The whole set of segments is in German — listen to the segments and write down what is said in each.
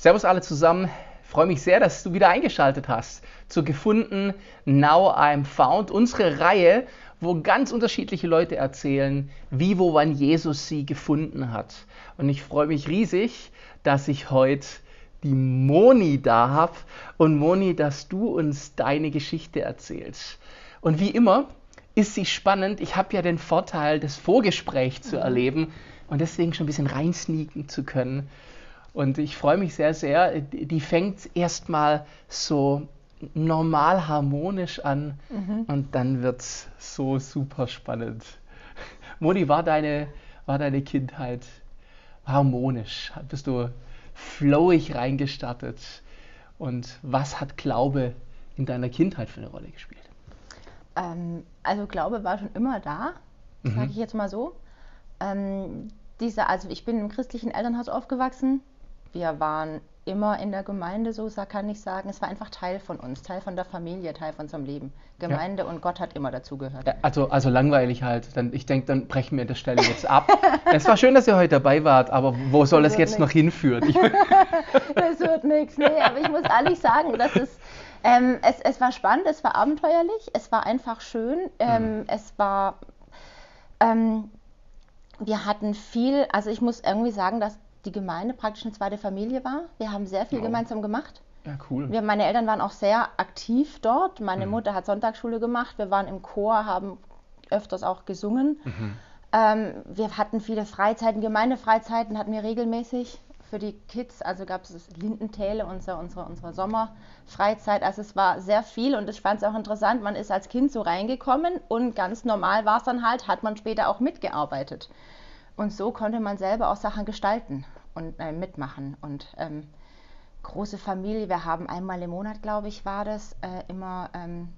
Servus alle zusammen. Ich freue mich sehr, dass du wieder eingeschaltet hast zu Gefunden Now I'm Found, unsere Reihe, wo ganz unterschiedliche Leute erzählen, wie, wo, wann Jesus sie gefunden hat. Und ich freue mich riesig, dass ich heute die Moni da habe und Moni, dass du uns deine Geschichte erzählst. Und wie immer ist sie spannend. Ich habe ja den Vorteil, das Vorgespräch zu erleben und deswegen schon ein bisschen reinsneaken zu können. Und ich freue mich sehr, sehr. Die fängt erstmal so normal harmonisch an mhm. und dann wird es so super spannend. Moni, war deine, war deine Kindheit harmonisch? Bist du flowig reingestartet? Und was hat Glaube in deiner Kindheit für eine Rolle gespielt? Ähm, also Glaube war schon immer da, mhm. sage ich jetzt mal so. Ähm, diese, also ich bin im christlichen Elternhaus aufgewachsen. Wir waren immer in der Gemeinde, so kann ich sagen. Es war einfach Teil von uns, Teil von der Familie, Teil von unserem Leben. Gemeinde ja. und Gott hat immer dazugehört. Also, also langweilig halt. Dann, ich denke, dann brechen wir das Stelle jetzt ab. es war schön, dass ihr heute dabei wart, aber wo soll das, das jetzt nix. noch hinführen? das wird nichts. Nee, aber ich muss ehrlich sagen, dass es, ähm, es, es war spannend, es war abenteuerlich, es war einfach schön, ähm, mhm. es war. Ähm, wir hatten viel, also ich muss irgendwie sagen, dass die Gemeinde praktisch eine zweite Familie war. Wir haben sehr viel oh. gemeinsam gemacht. Ja, cool. Wir, meine Eltern waren auch sehr aktiv dort. Meine mhm. Mutter hat Sonntagsschule gemacht. Wir waren im Chor, haben öfters auch gesungen. Mhm. Ähm, wir hatten viele Freizeiten, Gemeindefreizeiten hatten wir regelmäßig für die Kids. Also gab es Lindentäle, unsere, unsere, unsere Sommerfreizeit. Also es war sehr viel und ich fand es auch interessant. Man ist als Kind so reingekommen und ganz normal war es dann halt, hat man später auch mitgearbeitet. Und so konnte man selber auch Sachen gestalten und äh, mitmachen. Und ähm, große Familie, wir haben einmal im Monat, glaube ich, war das, äh, immer ähm,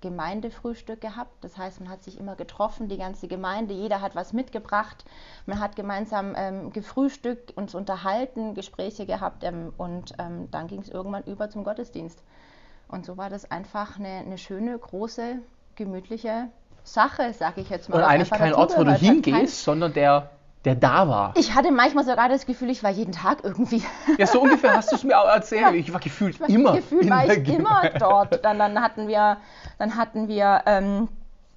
Gemeindefrühstück gehabt. Das heißt, man hat sich immer getroffen, die ganze Gemeinde, jeder hat was mitgebracht. Man hat gemeinsam ähm, gefrühstückt, uns unterhalten, Gespräche gehabt ähm, und ähm, dann ging es irgendwann über zum Gottesdienst. Und so war das einfach eine, eine schöne, große, gemütliche Sache, sage ich jetzt mal. Und eigentlich kein Ort, wo du hingehst, sondern der, der da war. Ich hatte manchmal sogar das Gefühl, ich war jeden Tag irgendwie. Ja, so ungefähr hast du es mir auch erzählt. Ja. Ich war gefühlt ich war, immer. Gefühlt war ich immer dort. Dann, dann hatten wir, dann hatten wir, ähm,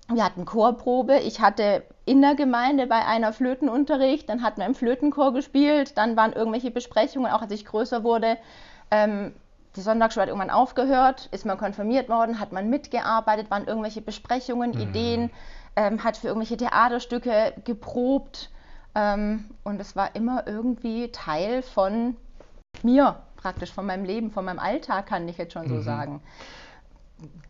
wir hatten Chorprobe. Ich hatte in der Gemeinde bei einer Flötenunterricht. Dann hatten wir im Flötenchor gespielt. Dann waren irgendwelche Besprechungen, auch als ich größer wurde. Ähm, die Sonntagsschule hat irgendwann aufgehört, ist man konfirmiert worden, hat man mitgearbeitet, waren irgendwelche Besprechungen, mhm. Ideen, ähm, hat für irgendwelche Theaterstücke geprobt ähm, und es war immer irgendwie Teil von mir, praktisch von meinem Leben, von meinem Alltag, kann ich jetzt schon mhm. so sagen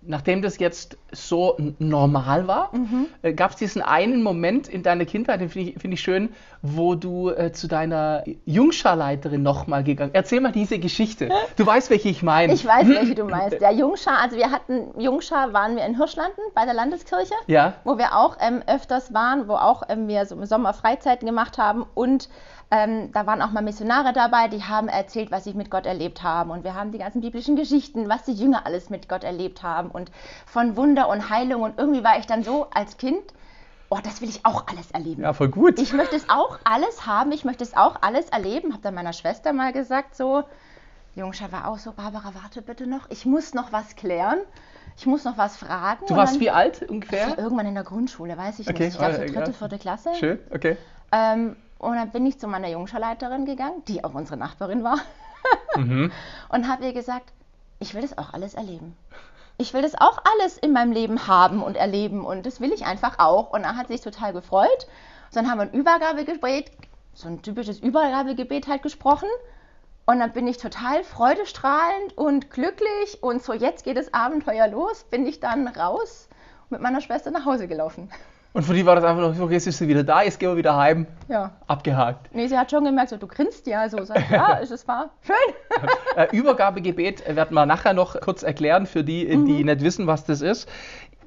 nachdem das jetzt so normal war, mhm. äh, gab es diesen einen Moment in deiner Kindheit, den finde ich, find ich, schön, wo du äh, zu deiner Jungscharleiterin nochmal gegangen Erzähl mal diese Geschichte. Du weißt, welche ich meine. Ich weiß, welche du meinst. Der Jungschar, also wir hatten, Jungschar waren wir in Hirschlanden bei der Landeskirche, ja. wo wir auch ähm, öfters waren, wo auch ähm, wir so im Sommer Freizeiten gemacht haben und ähm, da waren auch mal Missionare dabei, die haben erzählt, was sie mit Gott erlebt haben. Und wir haben die ganzen biblischen Geschichten, was die Jünger alles mit Gott erlebt haben und von Wunder und Heilung. Und irgendwie war ich dann so als Kind, oh, das will ich auch alles erleben. Ja, voll gut. Ich möchte es auch alles haben, ich möchte es auch alles erleben. Habe dann meiner Schwester mal gesagt, so, Jungscha war auch so, Barbara, warte bitte noch, ich muss noch was klären. Ich muss noch was fragen. Du warst dann, wie alt ungefähr? Irgendwann in der Grundschule, weiß ich okay, nicht. Ich glaube, so dritte, vierte Klasse. Schön, okay. Ähm, und dann bin ich zu meiner Jungscharleiterin gegangen, die auch unsere Nachbarin war, mhm. und habe ihr gesagt, ich will das auch alles erleben. Ich will das auch alles in meinem Leben haben und erleben und das will ich einfach auch. Und dann hat sich total gefreut. dann haben wir ein Übergabegebet, so ein typisches Übergabegebet halt gesprochen. Und dann bin ich total freudestrahlend und glücklich und so jetzt geht das Abenteuer los, bin ich dann raus mit meiner Schwester nach Hause gelaufen. Und für die war das einfach noch so, jetzt ist sie wieder da, jetzt gehen wir wieder heim. Ja. Abgehakt. Nee, sie hat schon gemerkt, so, du grinst ja so. Sag, ja, ist es wahr? Schön. äh, Übergabegebet werden wir nachher noch kurz erklären für die, mhm. die nicht wissen, was das ist.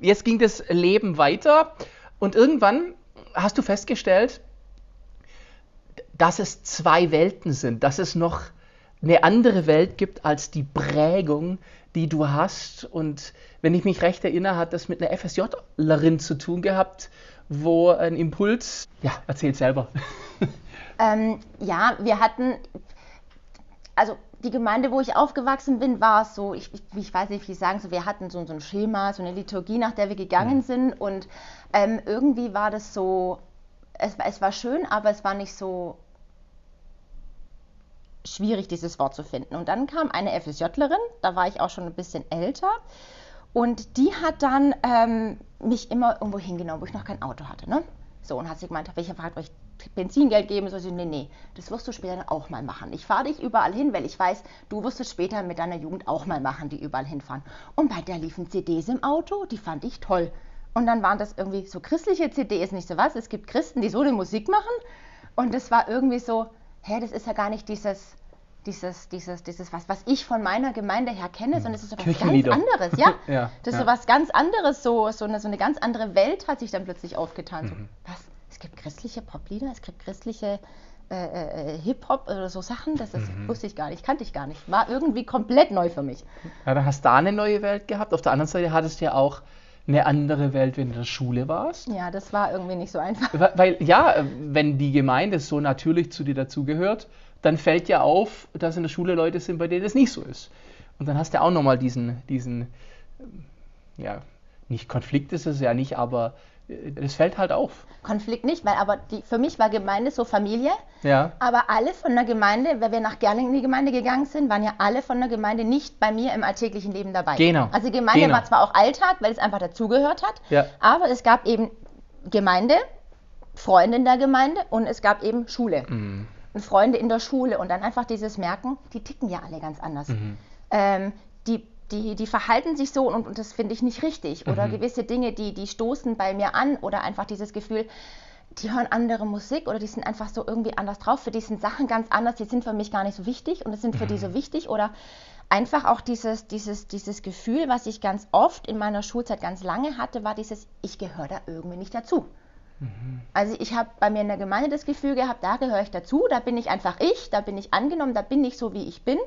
Jetzt ging das Leben weiter und irgendwann hast du festgestellt, dass es zwei Welten sind, dass es noch eine andere Welt gibt als die Prägung, die du hast. Und wenn ich mich recht erinnere, hat das mit einer FSJlerin zu tun gehabt, wo ein Impuls, ja, erzähl selber. Ähm, ja, wir hatten, also die Gemeinde, wo ich aufgewachsen bin, war so, ich, ich, ich weiß nicht, wie ich sagen soll, wir hatten so, so ein Schema, so eine Liturgie, nach der wir gegangen mhm. sind und ähm, irgendwie war das so, es, es war schön, aber es war nicht so schwierig, dieses Wort zu finden. Und dann kam eine FSJlerin, da war ich auch schon ein bisschen älter und die hat dann ähm, mich immer irgendwo hingenommen, wo ich noch kein Auto hatte. Ne? So, und hat sie gemeint, welcher gefragt, euch Benzingeld geben? So, sie, nee, nee, das wirst du später auch mal machen. Ich fahre dich überall hin, weil ich weiß, du wirst es später mit deiner Jugend auch mal machen, die überall hinfahren. Und bei der liefen CDs im Auto, die fand ich toll. Und dann waren das irgendwie so christliche CDs, nicht so was. Es gibt Christen, die so eine Musik machen. Und das war irgendwie so, hä, das ist ja gar nicht dieses, dieses, dieses, dieses, was, was ich von meiner Gemeinde her kenne, sondern es ist so was ganz anderes, ja? ja das ist ja. so was ganz anderes, so, so, eine, so eine ganz andere Welt hat sich dann plötzlich aufgetan. Mhm. So, was? Es gibt christliche Poplieder, es gibt christliche äh, äh, Hip-Hop oder so Sachen, das ist, mhm. wusste ich gar nicht, kannte ich gar nicht. War irgendwie komplett neu für mich. Ja, dann hast du da eine neue Welt gehabt. Auf der anderen Seite hattest du ja auch eine andere Welt, wenn du in der Schule warst. Ja, das war irgendwie nicht so einfach. Weil, weil ja, wenn die Gemeinde so natürlich zu dir dazugehört, dann fällt ja auf, dass in der Schule Leute sind, bei denen es nicht so ist. Und dann hast du auch nochmal diesen, diesen, ja, nicht Konflikt ist es ja nicht, aber es fällt halt auf. Konflikt nicht, weil aber die, für mich war Gemeinde so Familie. Ja. Aber alle von der Gemeinde, wenn wir nach Gerling in die Gemeinde gegangen sind, waren ja alle von der Gemeinde nicht bei mir im alltäglichen Leben dabei. Genau. Also Gemeinde genau. war zwar auch Alltag, weil es einfach dazugehört hat, ja. aber es gab eben Gemeinde, Freunde in der Gemeinde und es gab eben Schule. Mhm. Und Freunde in der Schule und dann einfach dieses Merken, die ticken ja alle ganz anders. Mhm. Ähm, die die, die verhalten sich so und, und das finde ich nicht richtig. Oder mhm. gewisse Dinge, die, die stoßen bei mir an oder einfach dieses Gefühl, die hören andere Musik oder die sind einfach so irgendwie anders drauf. Für die sind Sachen ganz anders, die sind für mich gar nicht so wichtig und es sind für mhm. die so wichtig. Oder einfach auch dieses, dieses, dieses Gefühl, was ich ganz oft in meiner Schulzeit ganz lange hatte, war dieses, ich gehöre da irgendwie nicht dazu. Mhm. Also ich habe bei mir in der Gemeinde das Gefühl gehabt, da gehöre ich dazu, da bin ich einfach ich, da bin ich angenommen, da bin ich so, wie ich bin.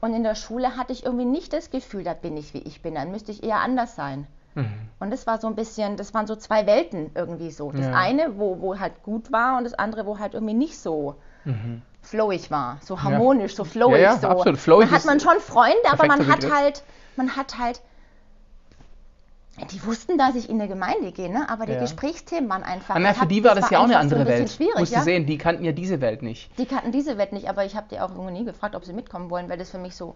Und in der Schule hatte ich irgendwie nicht das Gefühl, da bin ich, wie ich bin. Dann müsste ich eher anders sein. Mhm. Und das war so ein bisschen, das waren so zwei Welten irgendwie so. Das ja. eine, wo, wo halt gut war und das andere, wo halt irgendwie nicht so mhm. flowig war. So harmonisch, ja. so flowig. Ja, so. Absolut. Flowig da hat man schon Freunde, aber man hat halt, man hat halt die wussten, dass ich in eine Gemeinde gehe, ne? aber die ja. Gesprächsthemen waren einfach. Na, für die war das, das war ja auch eine andere so ein Welt. Schwierig, Musst ja? du sehen, die kannten ja diese Welt nicht. Die kannten diese Welt nicht, aber ich habe die auch irgendwie nie gefragt, ob sie mitkommen wollen, weil das für mich so.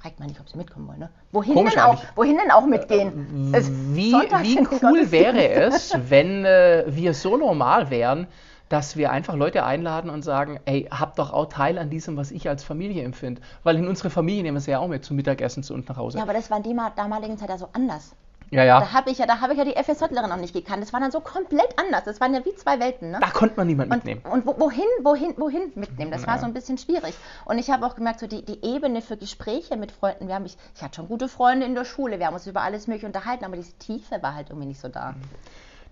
Fragt man nicht, ob sie mitkommen wollen, ne? Wohin, Komisch denn auch, wohin denn auch mitgehen? Äh, wie, wie cool wäre es, wenn äh, wir so normal wären, dass wir einfach Leute einladen und sagen, ey, habt doch auch Teil an diesem, was ich als Familie empfinde. Weil in unsere Familie nehmen wir sie ja auch mit zum Mittagessen zu uns nach Hause. Ja, aber das war in der damaligen Zeit ja so anders. Ja, ja. Da habe ich ja, da habe ich ja die FSJlerin noch nicht gekannt. Das war dann so komplett anders. Das waren ja wie zwei Welten. Ne? Da konnte man niemand mitnehmen. Und, und wohin, wohin, wohin mitnehmen? Das ja. war so ein bisschen schwierig. Und ich habe auch gemerkt, so die, die Ebene für Gespräche mit Freunden. Wir haben ich, ich hatte schon gute Freunde in der Schule. Wir haben uns über alles Mögliche unterhalten, aber diese Tiefe war halt irgendwie nicht so da.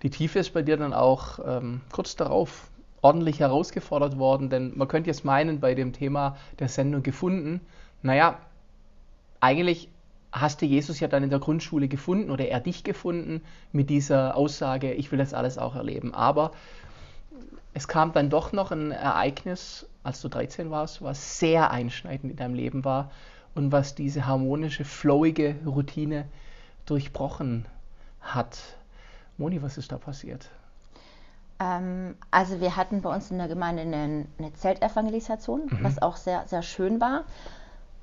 Die Tiefe ist bei dir dann auch ähm, kurz darauf ordentlich herausgefordert worden, denn man könnte jetzt meinen, bei dem Thema der Sendung gefunden, naja, eigentlich hast du Jesus ja dann in der Grundschule gefunden oder er dich gefunden mit dieser Aussage, ich will das alles auch erleben. Aber es kam dann doch noch ein Ereignis, als du 13 warst, was sehr einschneidend in deinem Leben war und was diese harmonische, flowige Routine durchbrochen hat. Moni, was ist da passiert? Ähm, also wir hatten bei uns in der Gemeinde eine, eine Zeltevangelisation, mhm. was auch sehr, sehr schön war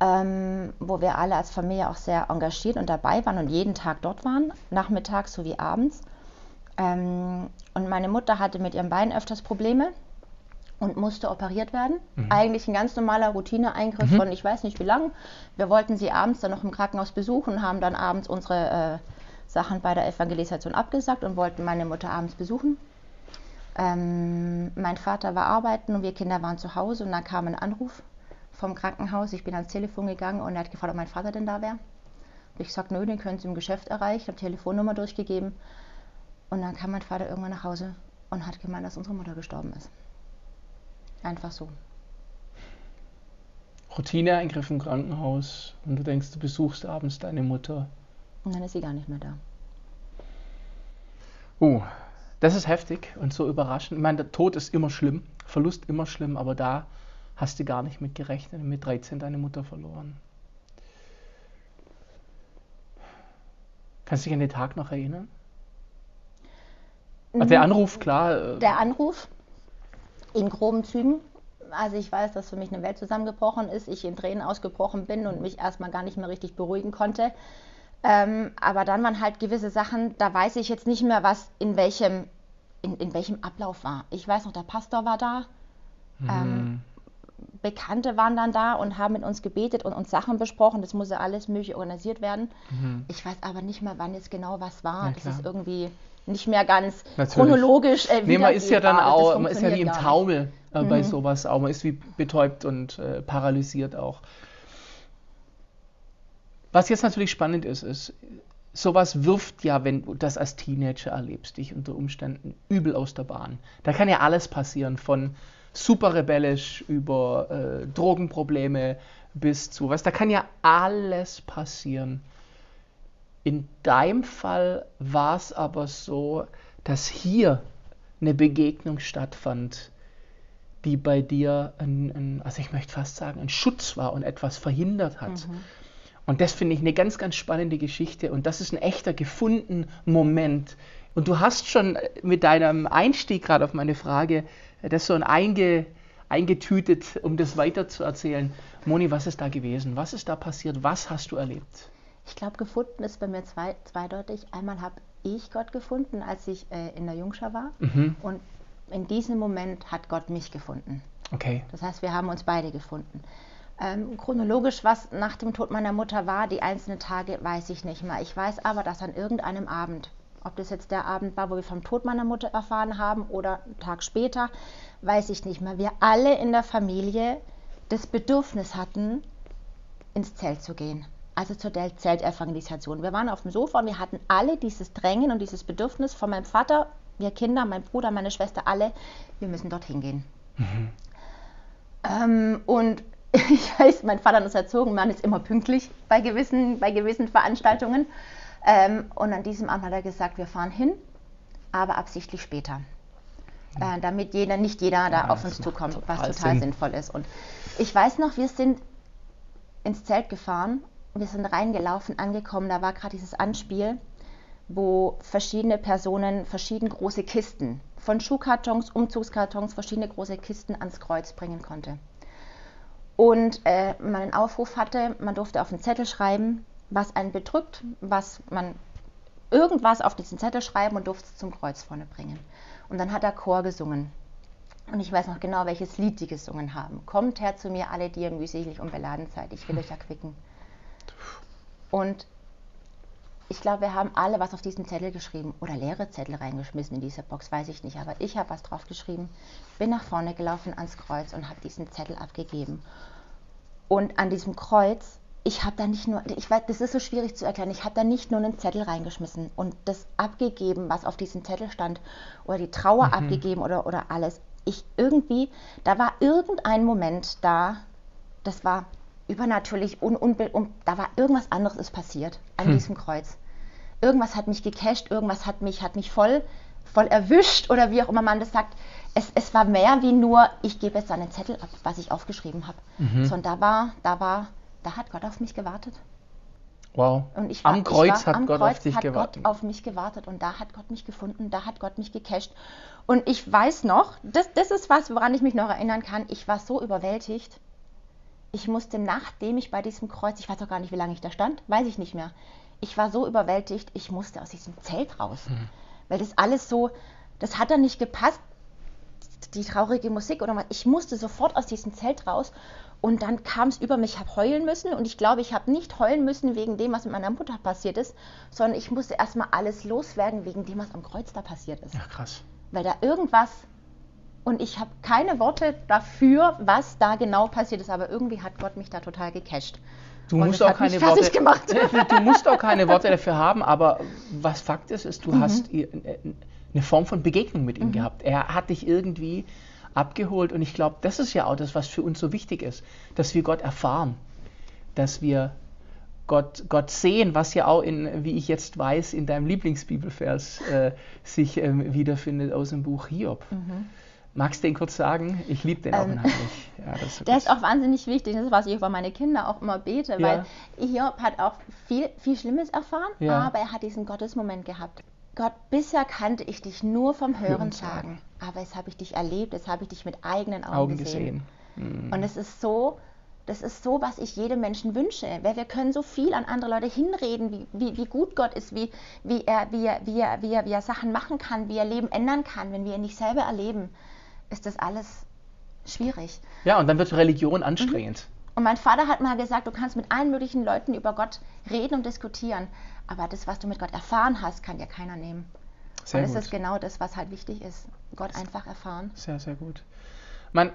ähm, wo wir alle als Familie auch sehr engagiert und dabei waren und jeden Tag dort waren, nachmittags sowie abends. Ähm, und meine Mutter hatte mit ihrem Bein öfters Probleme und musste operiert werden. Mhm. Eigentlich ein ganz normaler Routineeingriff mhm. von ich weiß nicht wie lang. Wir wollten sie abends dann noch im Krankenhaus besuchen, haben dann abends unsere äh, Sachen bei der Evangelisation abgesagt und wollten meine Mutter abends besuchen. Ähm, mein Vater war arbeiten und wir Kinder waren zu Hause und dann kam ein Anruf vom Krankenhaus. Ich bin ans Telefon gegangen und er hat gefragt, ob mein Vater denn da wäre. Ich sagte, nö, den können Sie im Geschäft erreichen. habe Telefonnummer durchgegeben. Und dann kam mein Vater irgendwann nach Hause und hat gemeint, dass unsere Mutter gestorben ist. Einfach so. Routineeingriff im Krankenhaus und du denkst, du besuchst abends deine Mutter. Und dann ist sie gar nicht mehr da. Oh, das ist heftig und so überraschend. Ich meine, der Tod ist immer schlimm, Verlust immer schlimm, aber da hast du gar nicht mit gerechnet mit 13 deine Mutter verloren. Kannst du dich an den Tag noch erinnern? Also der Anruf, klar. Äh, der Anruf in groben Zügen. Also ich weiß, dass für mich eine Welt zusammengebrochen ist, ich in Tränen ausgebrochen bin und mich erstmal gar nicht mehr richtig beruhigen konnte. Ähm, aber dann waren halt gewisse Sachen, da weiß ich jetzt nicht mehr, was in welchem, in, in welchem Ablauf war. Ich weiß noch, der Pastor war da. Mhm. Ähm, Bekannte waren dann da und haben mit uns gebetet und uns Sachen besprochen. Das muss ja alles möglich organisiert werden. Mhm. Ich weiß aber nicht mehr, wann jetzt genau was war. das ist irgendwie nicht mehr ganz Natürlich. chronologisch. Äh, nee, man ist ja dann auch, man ist ja wie im Taumel äh, mhm. bei sowas auch. Man ist wie betäubt und äh, paralysiert auch. Was jetzt natürlich spannend ist, ist, sowas wirft ja, wenn du das als Teenager erlebst, dich unter Umständen übel aus der Bahn. Da kann ja alles passieren, von super rebellisch über äh, Drogenprobleme bis zu was. Da kann ja alles passieren. In deinem Fall war es aber so, dass hier eine Begegnung stattfand, die bei dir, ein, ein, also ich möchte fast sagen, ein Schutz war und etwas verhindert hat. Mhm. Und das finde ich eine ganz, ganz spannende Geschichte und das ist ein echter gefunden Moment. Und du hast schon mit deinem Einstieg gerade auf meine Frage das so ein einge, eingetütet, um das weiter zu erzählen. Moni, was ist da gewesen? Was ist da passiert? Was hast du erlebt? Ich glaube, gefunden ist bei mir zwei, zweideutig. Einmal habe ich Gott gefunden, als ich äh, in der Jungschar war. Mhm. Und in diesem Moment hat Gott mich gefunden. Okay. Das heißt, wir haben uns beide gefunden. Ähm, chronologisch, was nach dem Tod meiner Mutter war, die einzelnen Tage, weiß ich nicht mehr. Ich weiß aber, dass an irgendeinem Abend ob das jetzt der Abend war, wo wir vom Tod meiner Mutter erfahren haben oder einen Tag später, weiß ich nicht mehr. Wir alle in der Familie das Bedürfnis hatten, ins Zelt zu gehen. Also zur Zeltevangelisation. Wir waren auf dem Sofa und wir hatten alle dieses Drängen und dieses Bedürfnis von meinem Vater, wir Kinder, mein Bruder, meine Schwester, alle, wir müssen dorthin gehen. Mhm. Ähm, und ich weiß, mein Vater hat uns erzogen, man ist immer pünktlich bei gewissen, bei gewissen Veranstaltungen. Ähm, und an diesem Abend hat er gesagt, wir fahren hin, aber absichtlich später. Äh, damit jeder, nicht jeder da ja, auf uns zukommt, was total Sinn. sinnvoll ist. Und ich weiß noch, wir sind ins Zelt gefahren, wir sind reingelaufen, angekommen, da war gerade dieses Anspiel, wo verschiedene Personen verschieden große Kisten, von Schuhkartons, Umzugskartons, verschiedene große Kisten ans Kreuz bringen konnte. Und äh, man einen Aufruf hatte, man durfte auf einen Zettel schreiben, was einen bedrückt, was man irgendwas auf diesen Zettel schreiben und durfte es zum Kreuz vorne bringen. Und dann hat der Chor gesungen. Und ich weiß noch genau, welches Lied die gesungen haben. Kommt her zu mir, alle, die ihr mühselig und beladen seid. Ich will euch erquicken. Und ich glaube, wir haben alle was auf diesen Zettel geschrieben oder leere Zettel reingeschmissen in diese Box, weiß ich nicht. Aber ich habe was drauf geschrieben, bin nach vorne gelaufen ans Kreuz und habe diesen Zettel abgegeben. Und an diesem Kreuz ich habe da nicht nur, ich weiß, das ist so schwierig zu erklären, ich habe da nicht nur einen Zettel reingeschmissen und das abgegeben, was auf diesem Zettel stand, oder die Trauer mhm. abgegeben oder, oder alles. Ich irgendwie, da war irgendein Moment da, das war übernatürlich und, und, und da war irgendwas anderes ist passiert an hm. diesem Kreuz. Irgendwas hat mich gecasht, irgendwas hat mich, hat mich voll, voll erwischt oder wie auch immer man das sagt. Es, es war mehr wie nur, ich gebe jetzt einen Zettel ab, was ich aufgeschrieben habe. Mhm. Sondern da war, da war da hat Gott auf mich gewartet. Wow. Und ich war, am Kreuz ich war, hat am Gott Kreuz auf dich hat gewartet. Gott auf mich gewartet und da hat Gott mich gefunden, da hat Gott mich gecasht. Und ich weiß noch, das, das ist was, woran ich mich noch erinnern kann, ich war so überwältigt. Ich musste, nachdem ich bei diesem Kreuz, ich weiß auch gar nicht, wie lange ich da stand, weiß ich nicht mehr. Ich war so überwältigt, ich musste aus diesem Zelt raus. Mhm. Weil das alles so, das hat dann nicht gepasst, die traurige Musik oder was. Ich musste sofort aus diesem Zelt raus und dann kam es über mich, ich habe heulen müssen und ich glaube, ich habe nicht heulen müssen wegen dem, was mit meiner Mutter passiert ist, sondern ich musste erstmal alles loswerden wegen dem, was am Kreuz da passiert ist. Ja, krass. Weil da irgendwas und ich habe keine Worte dafür, was da genau passiert ist, aber irgendwie hat Gott mich da total gecasht. Du musst, auch keine Worte, du musst auch keine Worte dafür haben, aber was Fakt ist, ist, du mhm. hast eine Form von Begegnung mit ihm mhm. gehabt. Er hat dich irgendwie abgeholt. Und ich glaube, das ist ja auch das, was für uns so wichtig ist, dass wir Gott erfahren, dass wir Gott, Gott sehen, was ja auch in, wie ich jetzt weiß, in deinem Lieblingsbibelvers äh, sich ähm, wiederfindet aus dem Buch Hiob. Mhm. Magst du den kurz sagen? Ich liebe den auch Ähm, unheimlich. Ja, ist Der ist auch wahnsinnig wichtig. Das ist, was ich über meine Kinder auch immer bete, Ja. weil Hiob hat auch viel, viel Schlimmes erfahren, Ja. aber er hat diesen Gottesmoment gehabt. Gott, bisher kannte ich dich nur vom Hören sagen. aber jetzt habe ich dich erlebt, jetzt habe ich dich mit eigenen Augen, Augen gesehen. gesehen. Mhm. Und es ist so, das ist so, was ich jedem Menschen wünsche. Weil wir können so viel an andere Leute hinreden, wie, wie, wie gut Gott ist, wie, wie, er, wie, er, wie, er, wie, er, wie er Sachen machen kann, wie er Leben ändern kann. Wenn wir ihn nicht selber erleben, ist das alles schwierig. Ja, und dann wird Religion anstrengend. Und mein Vater hat mal gesagt, du kannst mit allen möglichen Leuten über Gott reden und diskutieren, aber das, was du mit Gott erfahren hast, kann dir keiner nehmen. Sehr und das gut. ist genau das, was halt wichtig ist. Gott einfach erfahren. Sehr, sehr gut. Man,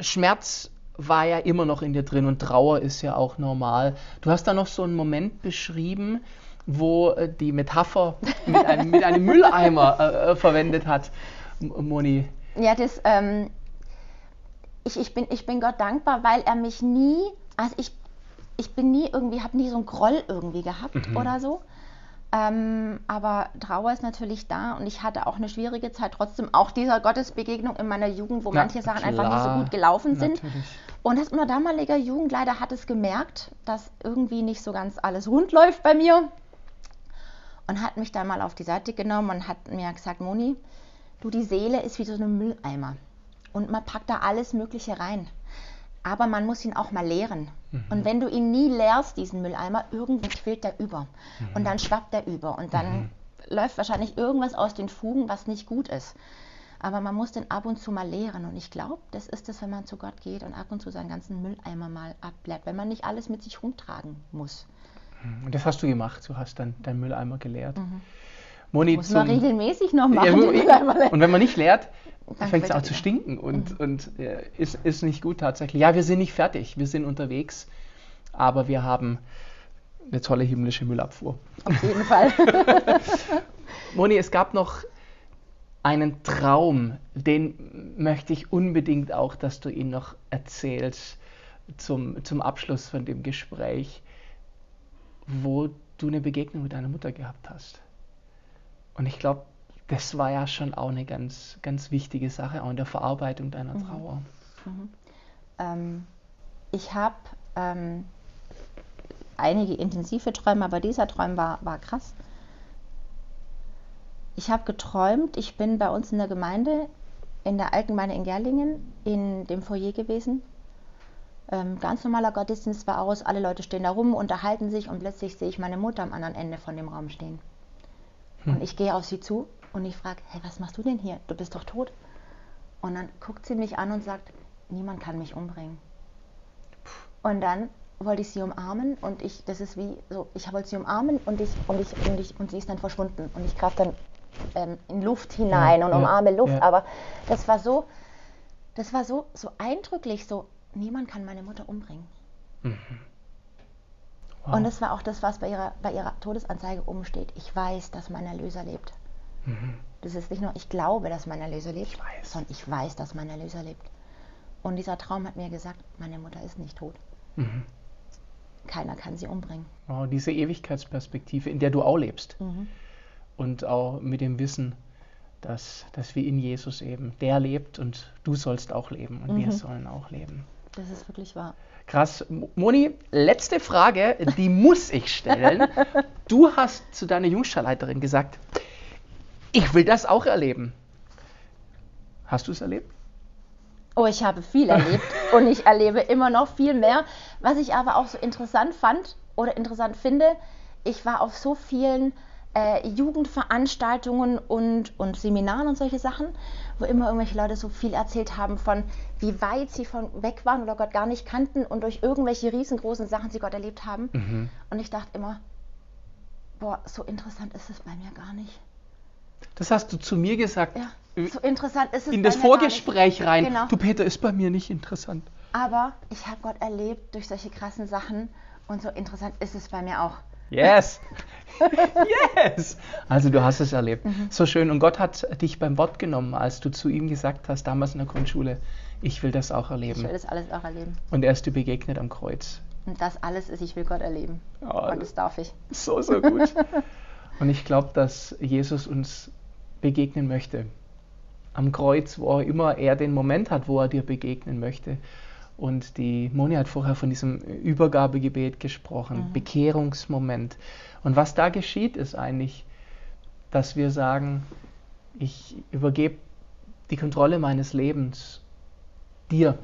Schmerz war ja immer noch in dir drin und Trauer ist ja auch normal. Du hast da noch so einen Moment beschrieben, wo äh, die Metapher mit einem, mit einem Mülleimer äh, äh, verwendet hat, Moni. Ja, das, ähm, ich, ich, bin, ich bin Gott dankbar, weil er mich nie, also ich, ich bin nie irgendwie, habe nie so einen Groll irgendwie gehabt oder so. Ähm, aber Trauer ist natürlich da und ich hatte auch eine schwierige Zeit, trotzdem auch dieser Gottesbegegnung in meiner Jugend, wo Na, manche Sachen einfach nicht klar, so gut gelaufen sind. natürlich. Und das unser damaliger Jugendleiter hat es gemerkt, dass irgendwie nicht so ganz alles rund läuft bei mir und hat mich dann mal auf die Seite genommen und hat mir gesagt, Moni, du, die Seele ist wie so ein Mülleimer und man packt da alles Mögliche rein. Aber man muss ihn auch mal leeren. Und wenn du ihn nie leerst, diesen Mülleimer, irgendwann quillt der über. Und dann schwappt der über. Und dann läuft wahrscheinlich irgendwas aus den Fugen, was nicht gut ist. Aber man muss den ab und zu mal leeren. Und ich glaube, das ist es, wenn man zu Gott geht und ab und zu seinen ganzen Mülleimer mal ableert, wenn man nicht alles mit sich rumtragen muss. Und das hast du gemacht. Du hast dann deinen Mülleimer geleert. Moni, Mhm. Muss man regelmäßig noch machen. Ja, und wenn man nicht leert, Dann fängt es auch zu stinken und, und äh, ist, ist nicht gut tatsächlich. Ja, wir sind nicht fertig, wir sind unterwegs, aber wir haben eine tolle himmlische Müllabfuhr. Auf jeden Fall. Moni, es gab noch einen Traum, den möchte ich unbedingt auch, dass du ihn noch erzählst zum, zum Abschluss von dem Gespräch, wo du eine Begegnung mit deiner Mutter gehabt hast. Und ich glaube, das war ja schon auch eine ganz, ganz wichtige Sache, auch in der Verarbeitung deiner Trauer. ähm, ich habe ähm, einige intensive Träume, aber dieser Traum war, war krass. Ich habe geträumt, ich bin bei uns in der Gemeinde, in der alten Gemeinde in Gerlingen, in dem Foyer gewesen. Ähm, ganz normaler Gottesdienst war aus, alle Leute stehen da rum, unterhalten sich und plötzlich sehe ich meine Mutter am anderen Ende von dem Raum stehen. Und ich gehe auf sie zu und ich frage, hey, was machst du denn hier? Du bist doch tot. Und dann guckt sie mich an und sagt, niemand kann mich umbringen. Und dann wollte ich sie umarmen und ich, das ist wie so, ich wollte sie umarmen und ich, und ich, und ich, und sie ist dann verschwunden und ich greife dann ähm, in Luft hinein Ja, und ja, umarme Luft, ja. aber das war so, das war so, so eindrücklich, so, niemand kann meine Mutter umbringen. Wow. Und das war auch das, was bei ihrer, bei ihrer Todesanzeige oben steht. Ich weiß, dass mein Erlöser lebt. Das ist nicht nur, ich glaube, dass mein Erlöser lebt, Ich weiß. sondern ich weiß, dass mein Erlöser lebt. Und dieser Traum hat mir gesagt, meine Mutter ist nicht tot. Mhm. Keiner kann sie umbringen. Wow, diese Ewigkeitsperspektive, in der du auch lebst. Mhm. Und auch mit dem Wissen, dass, dass wir in Jesus eben, der lebt und du sollst auch leben und wir Mhm. sollen auch leben. Das ist wirklich wahr. Krass. Mo- Moni, letzte Frage, die muss ich stellen. Du hast zu deiner Jungscharleiterin gesagt, ich will das auch erleben. Hast du es erlebt? Oh, ich habe viel erlebt und ich erlebe immer noch viel mehr. Was ich aber auch so interessant fand oder interessant finde, ich war auf so vielen äh, Jugendveranstaltungen und, und Seminaren und solche Sachen, wo immer irgendwelche Leute so viel erzählt haben von, wie weit sie von weg waren oder Gott gar nicht kannten und durch irgendwelche riesengroßen Sachen sie Gott erlebt haben. Mhm. Und ich dachte immer, boah, so interessant ist es bei mir gar nicht. Das hast du zu mir gesagt. Ja, so interessant ist es in bei das. Vorgespräch rein. Genau. Du Peter, ist bei mir nicht interessant. Aber ich habe Gott erlebt durch solche krassen Sachen und so interessant ist es bei mir auch. Yes. yes. Also du hast es erlebt. Mhm. So schön. Und Gott hat dich beim Wort genommen, als du zu ihm gesagt hast, damals in der Grundschule, ich will das auch Ich erleben. will das alles auch erleben. Und er ist dir begegnet am Kreuz. Und das alles ist, ich will Gott erleben. Oh, Und das darf ich. So, so gut. Und ich glaube, dass Jesus uns begegnen möchte. am Kreuz, wo auch immer er den Moment hat, wo er dir begegnen möchte. Und die Moni hat vorher von diesem Übergabegebet gesprochen, mhm. Bekehrungsmoment. Und was da geschieht, ist eigentlich, dass wir sagen, ich übergebe die Kontrolle meines Lebens dir.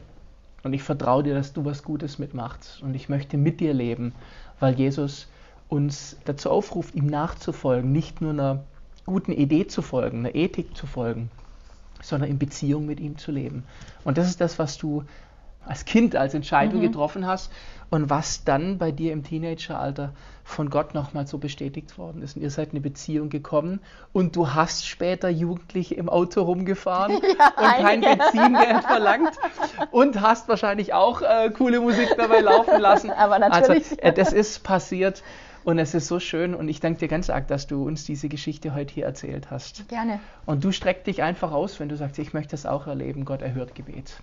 Und ich vertraue dir, dass du was Gutes mitmachst. Und ich möchte mit dir leben, weil Jesus uns dazu aufruft, ihm nachzufolgen, nicht nur einer guten Idee zu folgen, einer Ethik zu folgen, sondern in Beziehung mit ihm zu leben. Und das ist das, was du als Kind als Entscheidung mhm. getroffen hast und was dann bei dir im Teenageralter von Gott nochmal so bestätigt worden ist. Und ihr seid in eine Beziehung gekommen und du hast später Jugendliche im Auto rumgefahren ja, und kein Benzingeld verlangt und hast wahrscheinlich auch äh, coole Musik dabei laufen lassen. Aber natürlich. Also, äh, das ist passiert und es ist so schön und ich danke dir ganz arg, dass du uns diese Geschichte heute hier erzählt hast. Gerne. Und du streck dich einfach aus, wenn du sagst, ich möchte das auch erleben. Gott erhört Gebet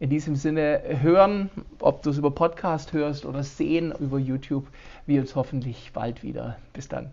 in diesem Sinne hören, ob du es über Podcast hörst oder sehen über YouTube, wir uns hoffentlich bald wieder. Bis dann.